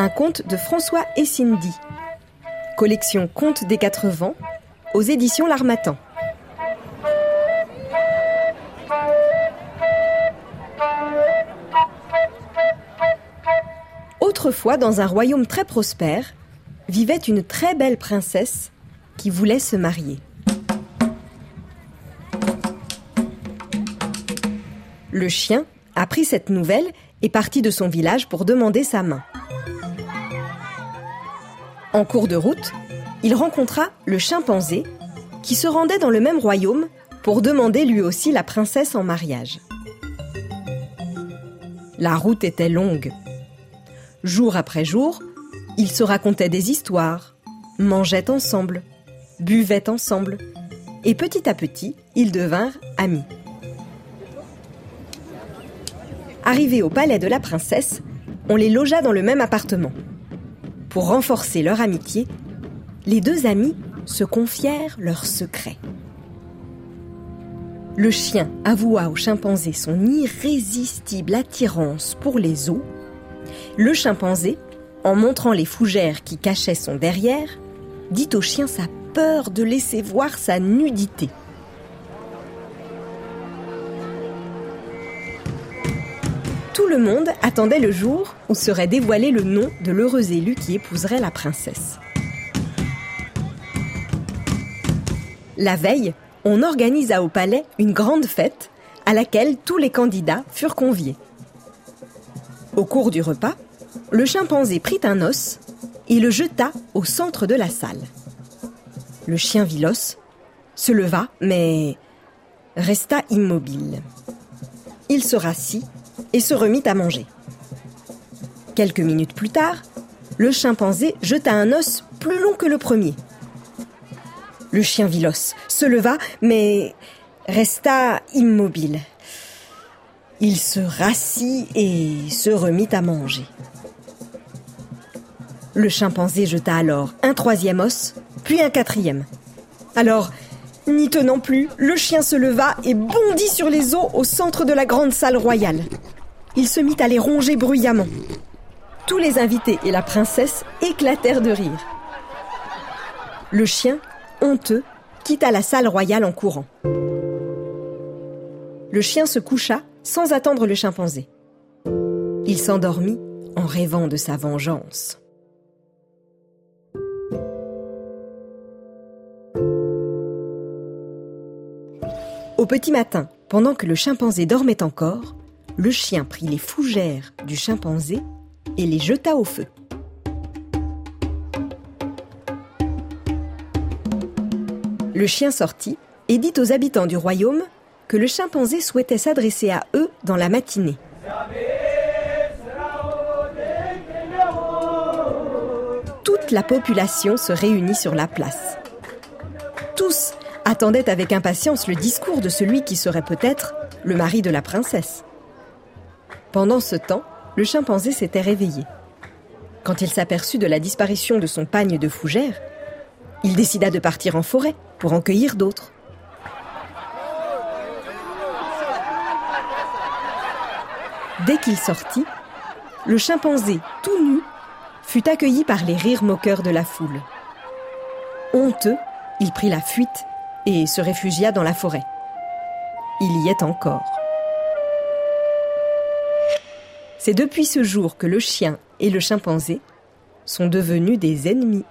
Un conte de François et Cindy. Collection Contes des Quatre Vents aux éditions L'Armatan. Autrefois, dans un royaume très prospère, vivait une très belle princesse qui voulait se marier. Le chien apprit cette nouvelle et partit de son village pour demander sa main. En cours de route, il rencontra le chimpanzé qui se rendait dans le même royaume pour demander lui aussi la princesse en mariage. La route était longue. Jour après jour, ils se racontaient des histoires, mangeaient ensemble, buvaient ensemble, et petit à petit, ils devinrent amis. Arrivés au palais de la princesse, on les logea dans le même appartement. Pour renforcer leur amitié, les deux amis se confièrent leurs secrets. Le chien avoua au chimpanzé son irrésistible attirance pour les os. Le chimpanzé, en montrant les fougères qui cachaient son derrière, dit au chien sa peur de laisser voir sa nudité. Le monde attendait le jour où serait dévoilé le nom de l'heureux élu qui épouserait la princesse. La veille, on organisa au palais une grande fête à laquelle tous les candidats furent conviés. Au cours du repas, le chimpanzé prit un os et le jeta au centre de la salle. Le chien vit l'os, se leva, mais resta immobile. Il se rassit et se remit à manger. Quelques minutes plus tard, le chimpanzé jeta un os plus long que le premier. Le chien vit l'os, se leva, mais resta immobile. Il se rassit et se remit à manger. Le chimpanzé jeta alors un troisième os, puis un quatrième. Alors, n'y tenant plus, le chien se leva et bondit sur les os au centre de la grande salle royale. Il se mit à les ronger bruyamment. Tous les invités et la princesse éclatèrent de rire. Le chien, honteux, quitta la salle royale en courant. Le chien se coucha sans attendre le chimpanzé. Il s'endormit en rêvant de sa vengeance. Au petit matin, pendant que le chimpanzé dormait encore, le chien prit les fougères du chimpanzé et les jeta au feu. Le chien sortit et dit aux habitants du royaume que le chimpanzé souhaitait s'adresser à eux dans la matinée. Toute la population se réunit sur la place. Tous attendaient avec impatience le discours de celui qui serait peut-être le mari de la princesse. Pendant ce temps, le chimpanzé s'était réveillé. Quand il s'aperçut de la disparition de son pagne de fougères, il décida de partir en forêt pour en cueillir d'autres. Dès qu'il sortit, le chimpanzé, tout nu, fut accueilli par les rires moqueurs de la foule. Honteux, il prit la fuite et se réfugia dans la forêt. Il y est encore. C'est depuis ce jour que le chien et le chimpanzé sont devenus des ennemis.